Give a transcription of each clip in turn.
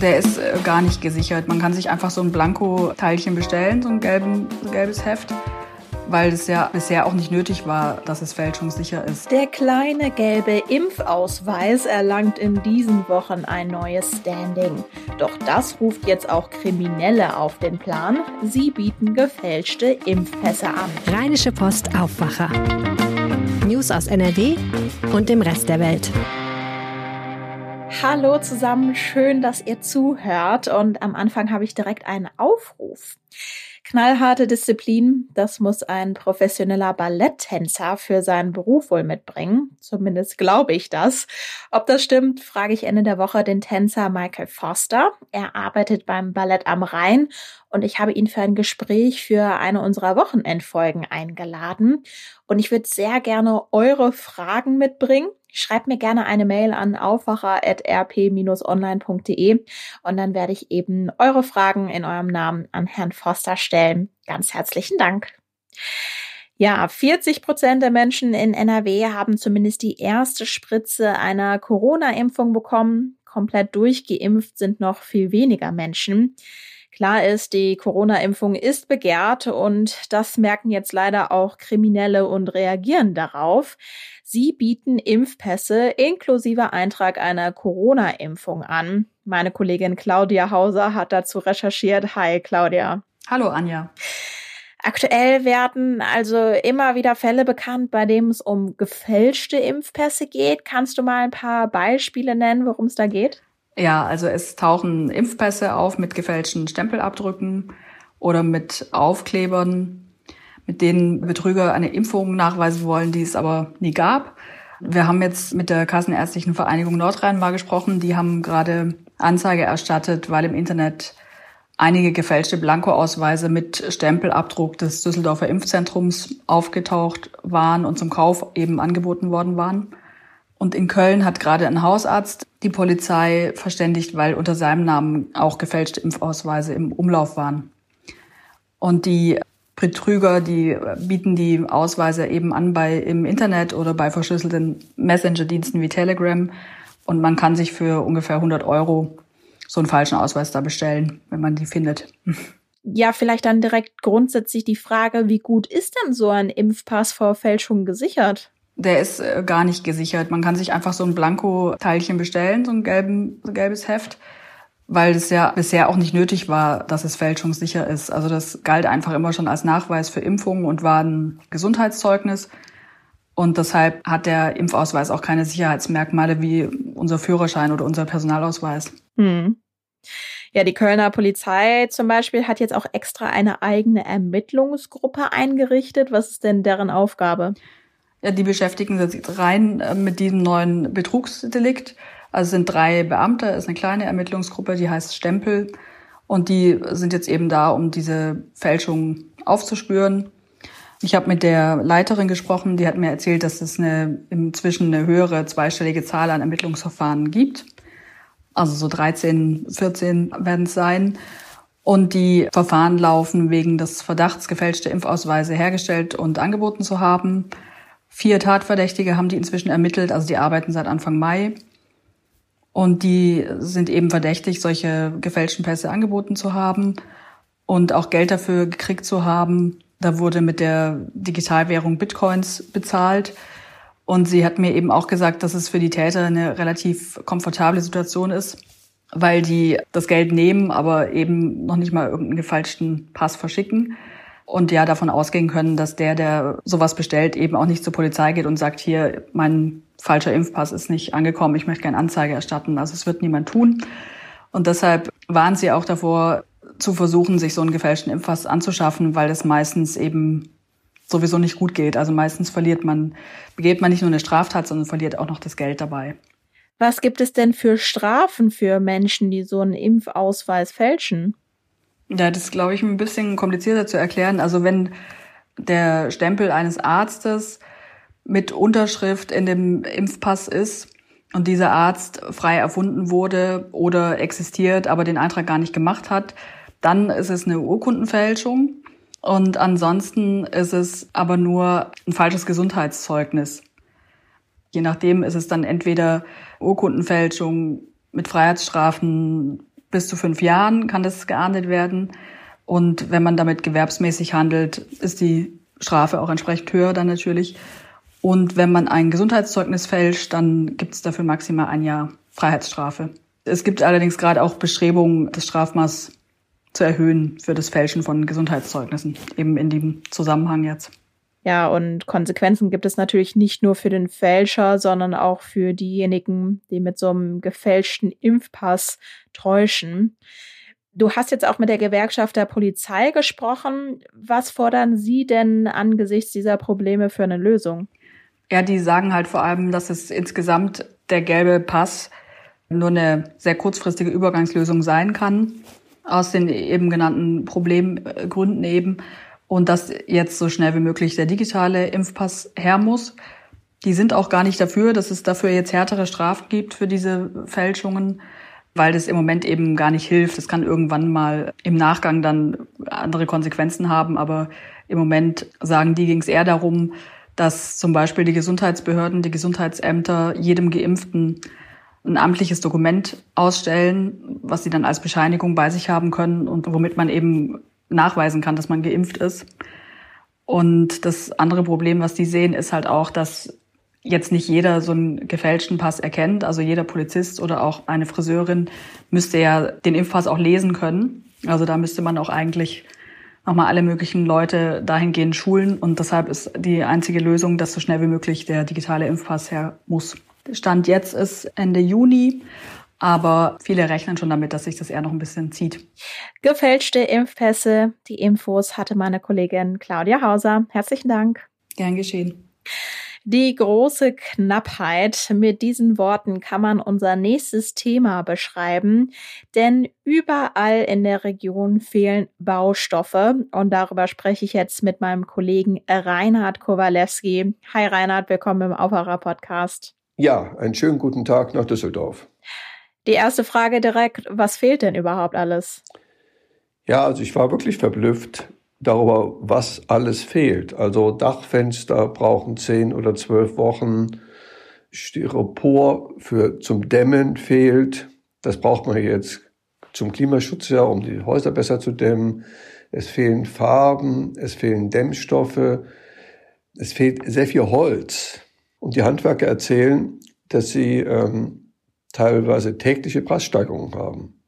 Der ist äh, gar nicht gesichert. Man kann sich einfach so ein Blanko-Teilchen bestellen, so ein, gelben, gelbes Heft weil es ja bisher auch nicht nötig war, dass es fälschungssicher ist. Der kleine gelbe Impfausweis erlangt in diesen Wochen ein neues Standing. Doch das ruft jetzt auch Kriminelle auf den Plan. Sie bieten gefälschte Impfpässe an. Rheinische Post Aufwacher. News aus NRW und dem Rest der Welt. Hallo zusammen, schön, dass ihr zuhört. Und am Anfang habe ich direkt einen Aufruf. Knallharte Disziplin, das muss ein professioneller Balletttänzer für seinen Beruf wohl mitbringen. Zumindest glaube ich das. Ob das stimmt, frage ich Ende der Woche den Tänzer Michael Foster. Er arbeitet beim Ballett am Rhein und ich habe ihn für ein Gespräch für eine unserer Wochenendfolgen eingeladen. Und ich würde sehr gerne eure Fragen mitbringen. Schreibt mir gerne eine Mail an aufwacher.rp-online.de und dann werde ich eben eure Fragen in eurem Namen an Herrn Foster stellen. Ganz herzlichen Dank. Ja, 40 Prozent der Menschen in NRW haben zumindest die erste Spritze einer Corona-Impfung bekommen. Komplett durchgeimpft sind noch viel weniger Menschen. Klar ist, die Corona-Impfung ist begehrt und das merken jetzt leider auch Kriminelle und reagieren darauf. Sie bieten Impfpässe inklusive Eintrag einer Corona-Impfung an. Meine Kollegin Claudia Hauser hat dazu recherchiert. Hi, Claudia. Hallo, Anja. Aktuell werden also immer wieder Fälle bekannt, bei denen es um gefälschte Impfpässe geht. Kannst du mal ein paar Beispiele nennen, worum es da geht? Ja, also es tauchen Impfpässe auf mit gefälschten Stempelabdrücken oder mit Aufklebern, mit denen Betrüger eine Impfung nachweisen wollen, die es aber nie gab. Wir haben jetzt mit der Kassenärztlichen Vereinigung Nordrhein mal gesprochen. Die haben gerade Anzeige erstattet, weil im Internet einige gefälschte Blankoausweise mit Stempelabdruck des Düsseldorfer Impfzentrums aufgetaucht waren und zum Kauf eben angeboten worden waren. Und in Köln hat gerade ein Hausarzt die Polizei verständigt, weil unter seinem Namen auch gefälschte Impfausweise im Umlauf waren. Und die Betrüger, die bieten die Ausweise eben an bei im Internet oder bei verschlüsselten Messenger-Diensten wie Telegram. Und man kann sich für ungefähr 100 Euro so einen falschen Ausweis da bestellen, wenn man die findet. Ja, vielleicht dann direkt grundsätzlich die Frage, wie gut ist denn so ein Impfpass vor Fälschung gesichert? Der ist äh, gar nicht gesichert. Man kann sich einfach so ein Blanko-Teilchen bestellen, so ein, gelben, so ein gelbes Heft, weil es ja bisher auch nicht nötig war, dass es fälschungssicher ist. Also das galt einfach immer schon als Nachweis für Impfungen und war ein Gesundheitszeugnis. Und deshalb hat der Impfausweis auch keine Sicherheitsmerkmale wie unser Führerschein oder unser Personalausweis. Hm. Ja, die Kölner Polizei zum Beispiel hat jetzt auch extra eine eigene Ermittlungsgruppe eingerichtet. Was ist denn deren Aufgabe? Ja, die beschäftigen sich rein äh, mit diesem neuen Betrugsdelikt. Also sind drei Beamte, es ist eine kleine Ermittlungsgruppe, die heißt Stempel. Und die sind jetzt eben da, um diese Fälschung aufzuspüren. Ich habe mit der Leiterin gesprochen, die hat mir erzählt, dass es eine, inzwischen eine höhere zweistellige Zahl an Ermittlungsverfahren gibt. Also so 13, 14 werden es sein. Und die Verfahren laufen wegen des Verdachts, gefälschte Impfausweise hergestellt und angeboten zu haben. Vier Tatverdächtige haben die inzwischen ermittelt, also die arbeiten seit Anfang Mai. Und die sind eben verdächtig, solche gefälschten Pässe angeboten zu haben und auch Geld dafür gekriegt zu haben. Da wurde mit der Digitalwährung Bitcoins bezahlt. Und sie hat mir eben auch gesagt, dass es für die Täter eine relativ komfortable Situation ist, weil die das Geld nehmen, aber eben noch nicht mal irgendeinen gefälschten Pass verschicken und ja davon ausgehen können, dass der, der sowas bestellt, eben auch nicht zur Polizei geht und sagt, hier, mein falscher Impfpass ist nicht angekommen, ich möchte gerne Anzeige erstatten. Also es wird niemand tun. Und deshalb waren sie auch davor, zu versuchen, sich so einen gefälschten Impfpass anzuschaffen, weil es meistens eben sowieso nicht gut geht. Also meistens verliert man, begeht man nicht nur eine Straftat, sondern verliert auch noch das Geld dabei. Was gibt es denn für Strafen für Menschen, die so einen Impfausweis fälschen? Ja, das glaube ich, ein bisschen komplizierter zu erklären. Also wenn der Stempel eines Arztes mit Unterschrift in dem Impfpass ist und dieser Arzt frei erfunden wurde oder existiert, aber den Eintrag gar nicht gemacht hat, dann ist es eine Urkundenfälschung. Und ansonsten ist es aber nur ein falsches Gesundheitszeugnis. Je nachdem ist es dann entweder Urkundenfälschung mit Freiheitsstrafen bis zu fünf Jahren kann das geahndet werden. Und wenn man damit gewerbsmäßig handelt, ist die Strafe auch entsprechend höher dann natürlich. Und wenn man ein Gesundheitszeugnis fälscht, dann gibt es dafür maximal ein Jahr Freiheitsstrafe. Es gibt allerdings gerade auch Bestrebungen, das Strafmaß zu erhöhen für das Fälschen von Gesundheitszeugnissen, eben in dem Zusammenhang jetzt. Ja, und Konsequenzen gibt es natürlich nicht nur für den Fälscher, sondern auch für diejenigen, die mit so einem gefälschten Impfpass täuschen. Du hast jetzt auch mit der Gewerkschaft der Polizei gesprochen. Was fordern Sie denn angesichts dieser Probleme für eine Lösung? Ja, die sagen halt vor allem, dass es insgesamt der gelbe Pass nur eine sehr kurzfristige Übergangslösung sein kann, aus den eben genannten Problemgründen eben. Und dass jetzt so schnell wie möglich der digitale Impfpass her muss. Die sind auch gar nicht dafür, dass es dafür jetzt härtere Strafen gibt für diese Fälschungen, weil das im Moment eben gar nicht hilft. Es kann irgendwann mal im Nachgang dann andere Konsequenzen haben, aber im Moment sagen die, ging es eher darum, dass zum Beispiel die Gesundheitsbehörden, die Gesundheitsämter jedem Geimpften ein amtliches Dokument ausstellen, was sie dann als Bescheinigung bei sich haben können und womit man eben nachweisen kann, dass man geimpft ist. Und das andere Problem, was die sehen, ist halt auch, dass jetzt nicht jeder so einen gefälschten Pass erkennt. Also jeder Polizist oder auch eine Friseurin müsste ja den Impfpass auch lesen können. Also da müsste man auch eigentlich nochmal alle möglichen Leute dahingehend schulen. Und deshalb ist die einzige Lösung, dass so schnell wie möglich der digitale Impfpass her muss. Stand jetzt ist Ende Juni. Aber viele rechnen schon damit, dass sich das eher noch ein bisschen zieht. Gefälschte Impfpässe, die Infos hatte meine Kollegin Claudia Hauser. Herzlichen Dank. Gern geschehen. Die große Knappheit. Mit diesen Worten kann man unser nächstes Thema beschreiben, denn überall in der Region fehlen Baustoffe und darüber spreche ich jetzt mit meinem Kollegen Reinhard Kowalewski. Hi Reinhard, willkommen im Aufwacher Podcast. Ja, einen schönen guten Tag nach Düsseldorf. Die erste Frage direkt, was fehlt denn überhaupt alles? Ja, also ich war wirklich verblüfft darüber, was alles fehlt. Also Dachfenster brauchen zehn oder zwölf Wochen. Styropor für zum Dämmen fehlt. Das braucht man jetzt zum Klimaschutz ja, um die Häuser besser zu dämmen. Es fehlen Farben, es fehlen Dämmstoffe, es fehlt sehr viel Holz. Und die Handwerker erzählen, dass sie ähm, teilweise tägliche Preissteigerungen haben.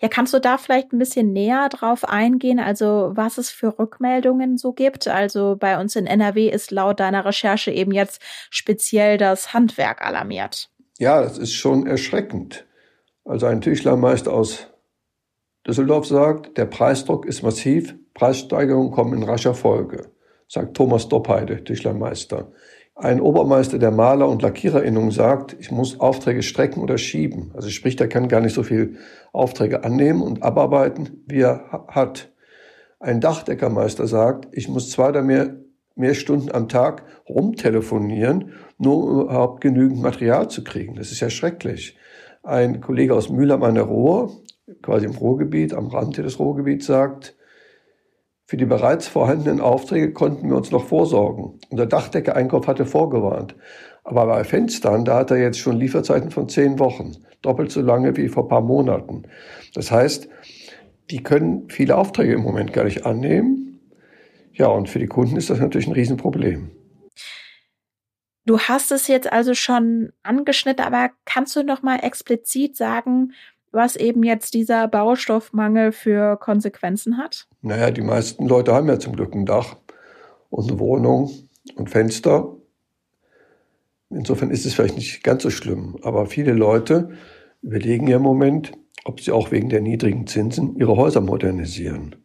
Ja, kannst du da vielleicht ein bisschen näher drauf eingehen, also was es für Rückmeldungen so gibt? Also bei uns in NRW ist laut deiner Recherche eben jetzt speziell das Handwerk alarmiert. Ja, das ist schon erschreckend. Also ein Tischlermeister aus Düsseldorf sagt, der Preisdruck ist massiv, Preissteigerungen kommen in rascher Folge, sagt Thomas Doppheide, Tischlermeister. Ein Obermeister der Maler- und Lackiererinnung sagt, ich muss Aufträge strecken oder schieben. Also sprich, der kann gar nicht so viel Aufträge annehmen und abarbeiten, wie er hat. Ein Dachdeckermeister sagt, ich muss zwei oder mehr, mehr Stunden am Tag rumtelefonieren, nur um überhaupt genügend Material zu kriegen. Das ist ja schrecklich. Ein Kollege aus Mühlheim an der Ruhr, quasi im Ruhrgebiet, am Rande des Ruhrgebiets, sagt, für die bereits vorhandenen Aufträge konnten wir uns noch vorsorgen. Und der Dachdecker-Einkauf hatte vorgewarnt. Aber bei Fenstern, da hat er jetzt schon Lieferzeiten von zehn Wochen. Doppelt so lange wie vor paar Monaten. Das heißt, die können viele Aufträge im Moment gar nicht annehmen. Ja, und für die Kunden ist das natürlich ein Riesenproblem. Du hast es jetzt also schon angeschnitten, aber kannst du noch mal explizit sagen, was eben jetzt dieser Baustoffmangel für Konsequenzen hat? Naja, die meisten Leute haben ja zum Glück ein Dach und eine Wohnung und Fenster. Insofern ist es vielleicht nicht ganz so schlimm. Aber viele Leute überlegen ja im Moment, ob sie auch wegen der niedrigen Zinsen ihre Häuser modernisieren.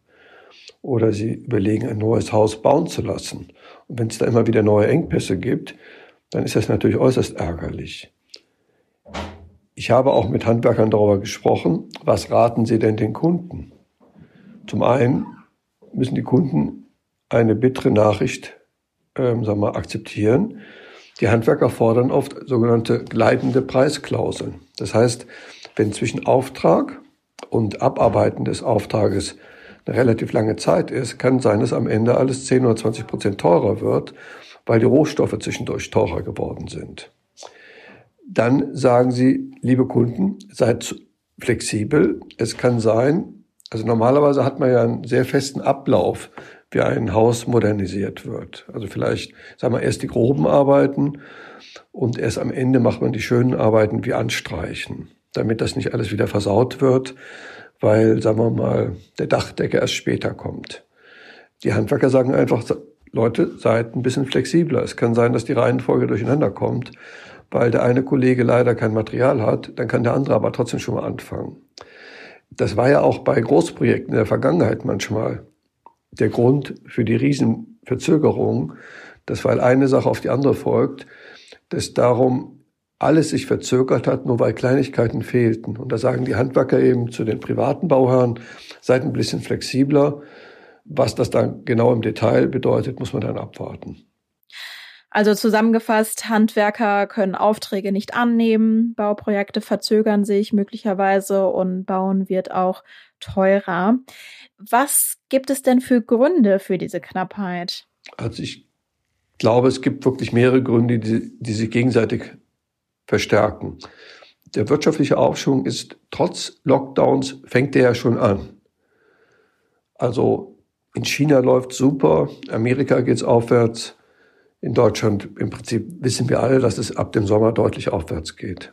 Oder sie überlegen, ein neues Haus bauen zu lassen. Und wenn es da immer wieder neue Engpässe gibt, dann ist das natürlich äußerst ärgerlich. Ich habe auch mit Handwerkern darüber gesprochen, was raten sie denn den Kunden? Zum einen müssen die Kunden eine bittere Nachricht ähm, sagen wir, akzeptieren. Die Handwerker fordern oft sogenannte gleitende Preisklauseln. Das heißt, wenn zwischen Auftrag und Abarbeiten des Auftrages eine relativ lange Zeit ist, kann sein, dass am Ende alles 10 oder 20 Prozent teurer wird, weil die Rohstoffe zwischendurch teurer geworden sind dann sagen sie, liebe Kunden, seid flexibel. Es kann sein, also normalerweise hat man ja einen sehr festen Ablauf, wie ein Haus modernisiert wird. Also vielleicht, sagen wir, erst die groben Arbeiten und erst am Ende macht man die schönen Arbeiten wie Anstreichen, damit das nicht alles wieder versaut wird, weil, sagen wir mal, der Dachdecker erst später kommt. Die Handwerker sagen einfach, Leute, seid ein bisschen flexibler. Es kann sein, dass die Reihenfolge durcheinander kommt, weil der eine Kollege leider kein Material hat, dann kann der andere aber trotzdem schon mal anfangen. Das war ja auch bei Großprojekten in der Vergangenheit manchmal der Grund für die Riesenverzögerung, dass weil eine Sache auf die andere folgt, dass darum alles sich verzögert hat, nur weil Kleinigkeiten fehlten. Und da sagen die Handwerker eben zu den privaten Bauherren, seid ein bisschen flexibler. Was das dann genau im Detail bedeutet, muss man dann abwarten. Also zusammengefasst, Handwerker können Aufträge nicht annehmen, Bauprojekte verzögern sich möglicherweise und Bauen wird auch teurer. Was gibt es denn für Gründe für diese Knappheit? Also ich glaube, es gibt wirklich mehrere Gründe, die, die sich gegenseitig verstärken. Der wirtschaftliche Aufschwung ist trotz Lockdowns, fängt der ja schon an. Also in China läuft super, Amerika geht es aufwärts, in Deutschland im Prinzip wissen wir alle, dass es ab dem Sommer deutlich aufwärts geht.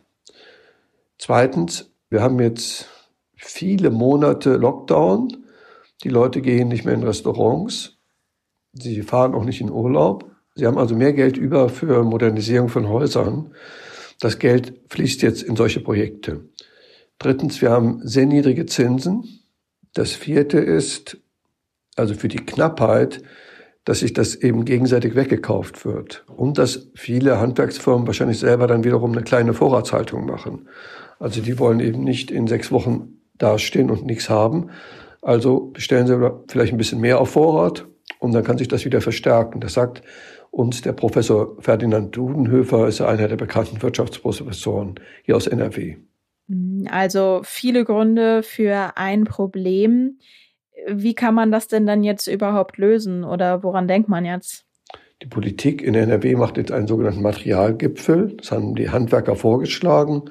Zweitens, wir haben jetzt viele Monate Lockdown. Die Leute gehen nicht mehr in Restaurants. Sie fahren auch nicht in Urlaub. Sie haben also mehr Geld über für Modernisierung von Häusern. Das Geld fließt jetzt in solche Projekte. Drittens, wir haben sehr niedrige Zinsen. Das vierte ist, also für die Knappheit, dass sich das eben gegenseitig weggekauft wird und dass viele Handwerksfirmen wahrscheinlich selber dann wiederum eine kleine Vorratshaltung machen. Also die wollen eben nicht in sechs Wochen dastehen und nichts haben. Also bestellen sie vielleicht ein bisschen mehr auf Vorrat und dann kann sich das wieder verstärken. Das sagt uns der Professor Ferdinand Dudenhöfer, ist einer der bekannten Wirtschaftsprofessoren hier aus NRW. Also viele Gründe für ein Problem. Wie kann man das denn dann jetzt überhaupt lösen oder woran denkt man jetzt? Die Politik in NRW macht jetzt einen sogenannten Materialgipfel. Das haben die Handwerker vorgeschlagen.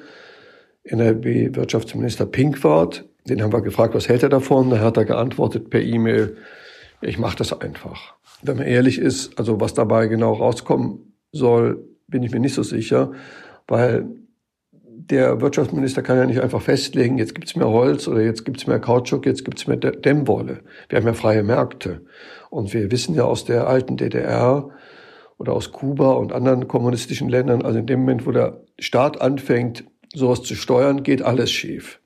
NRW-Wirtschaftsminister Pinkwart, den haben wir gefragt, was hält er davon? Da hat er geantwortet per E-Mail, ich mache das einfach. Wenn man ehrlich ist, also was dabei genau rauskommen soll, bin ich mir nicht so sicher, weil der Wirtschaftsminister kann ja nicht einfach festlegen, jetzt gibt's mehr Holz oder jetzt gibt's mehr Kautschuk, jetzt gibt's mehr Dämmwolle. Wir haben ja freie Märkte. Und wir wissen ja aus der alten DDR oder aus Kuba und anderen kommunistischen Ländern, also in dem Moment, wo der Staat anfängt, sowas zu steuern, geht alles schief.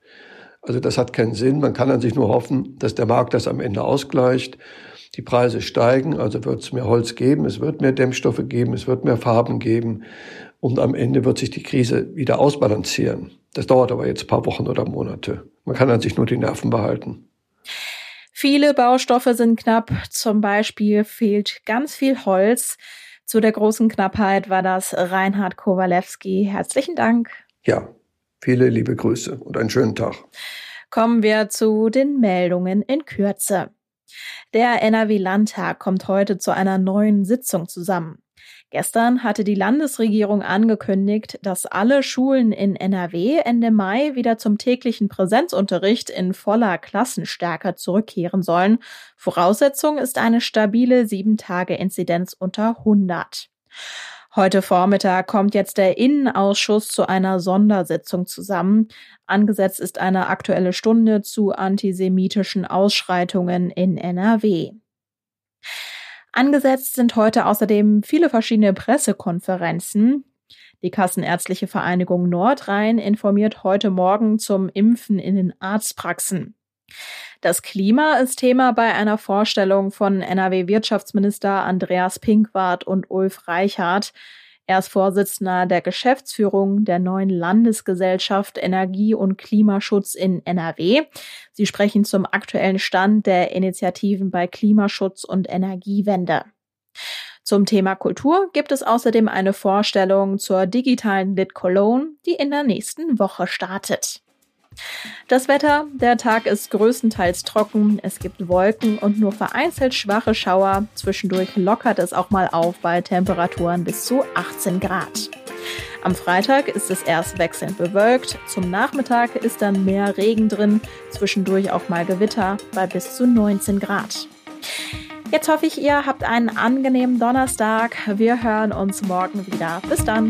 Also das hat keinen Sinn. Man kann an sich nur hoffen, dass der Markt das am Ende ausgleicht. Die Preise steigen, also wird es mehr Holz geben, es wird mehr Dämmstoffe geben, es wird mehr Farben geben und am Ende wird sich die Krise wieder ausbalancieren. Das dauert aber jetzt ein paar Wochen oder Monate. Man kann an sich nur die Nerven behalten. Viele Baustoffe sind knapp. Zum Beispiel fehlt ganz viel Holz. Zu der großen Knappheit war das Reinhard Kowalewski. Herzlichen Dank. Ja, viele liebe Grüße und einen schönen Tag. Kommen wir zu den Meldungen in Kürze. Der NRW-Landtag kommt heute zu einer neuen Sitzung zusammen. Gestern hatte die Landesregierung angekündigt, dass alle Schulen in NRW Ende Mai wieder zum täglichen Präsenzunterricht in voller Klassenstärke zurückkehren sollen. Voraussetzung ist eine stabile 7-Tage-Inzidenz unter 100. Heute Vormittag kommt jetzt der Innenausschuss zu einer Sondersitzung zusammen. Angesetzt ist eine aktuelle Stunde zu antisemitischen Ausschreitungen in NRW. Angesetzt sind heute außerdem viele verschiedene Pressekonferenzen. Die Kassenärztliche Vereinigung Nordrhein informiert heute Morgen zum Impfen in den Arztpraxen. Das Klima ist Thema bei einer Vorstellung von NRW-Wirtschaftsminister Andreas Pinkwart und Ulf Reichhardt. Er ist Vorsitzender der Geschäftsführung der neuen Landesgesellschaft Energie und Klimaschutz in NRW. Sie sprechen zum aktuellen Stand der Initiativen bei Klimaschutz und Energiewende. Zum Thema Kultur gibt es außerdem eine Vorstellung zur digitalen Lit Cologne, die in der nächsten Woche startet. Das Wetter, der Tag ist größtenteils trocken, es gibt Wolken und nur vereinzelt schwache Schauer. Zwischendurch lockert es auch mal auf bei Temperaturen bis zu 18 Grad. Am Freitag ist es erst wechselnd bewölkt, zum Nachmittag ist dann mehr Regen drin, zwischendurch auch mal Gewitter bei bis zu 19 Grad. Jetzt hoffe ich, ihr habt einen angenehmen Donnerstag. Wir hören uns morgen wieder. Bis dann.